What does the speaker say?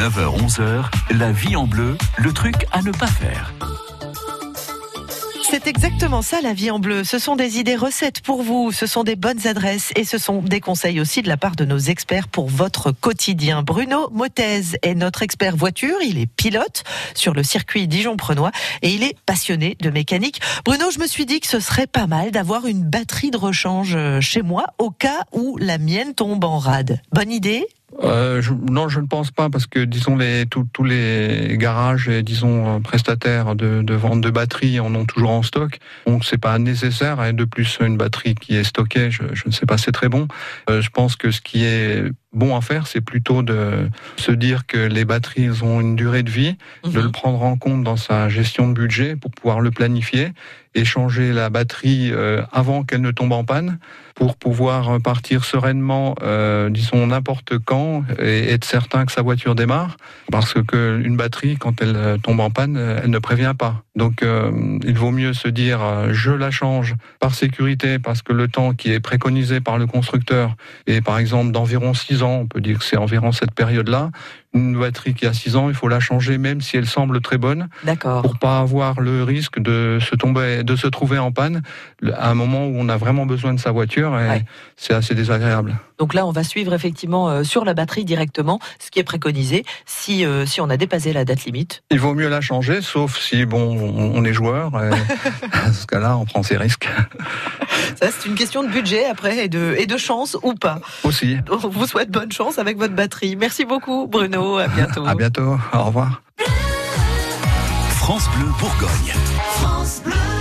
9h-11h, la vie en bleu, le truc à ne pas faire. C'est exactement ça la vie en bleu. Ce sont des idées recettes pour vous, ce sont des bonnes adresses et ce sont des conseils aussi de la part de nos experts pour votre quotidien. Bruno Motez est notre expert voiture, il est pilote sur le circuit Dijon-Prenois et il est passionné de mécanique. Bruno, je me suis dit que ce serait pas mal d'avoir une batterie de rechange chez moi au cas où la mienne tombe en rade. Bonne idée? Euh, non, je ne pense pas parce que disons les tous les garages et disons prestataires de, vente de batteries en ont toujours en stock, donc c'est pas nécessaire. Et de plus, une batterie qui est stockée, je, je ne sais pas, c'est très bon. Euh, je pense que ce qui est bon à faire, c'est plutôt de se dire que les batteries ont une durée de vie, de mhm. le prendre en compte dans sa gestion de budget pour pouvoir le planifier et changer la batterie euh, avant qu'elle ne tombe en panne pour pouvoir partir sereinement, euh, disons n'importe quand, et être certain que sa voiture démarre, parce que une batterie, quand elle tombe en panne, elle ne prévient pas. Donc, euh, il vaut mieux se dire, euh, je la change par sécurité, parce que le temps qui est préconisé par le constructeur est par exemple d'environ 6 ans, on peut dire que c'est environ cette période-là, une batterie qui a 6 ans, il faut la changer même si elle semble très bonne. D'accord. Pour pas avoir le risque de se tomber, de se trouver en panne à un moment où on a vraiment besoin de sa voiture et c'est assez désagréable. Donc là, on va suivre effectivement euh, sur la batterie directement ce qui est préconisé si, euh, si on a dépassé la date limite. Il vaut mieux la changer, sauf si bon, on est joueur. Et à ce cas-là, on prend ses risques. Ça, c'est une question de budget après et de, et de chance ou pas. Aussi. On vous souhaite bonne chance avec votre batterie. Merci beaucoup, Bruno. À bientôt. à bientôt. Au revoir. France Bleu Bourgogne. France Bleu.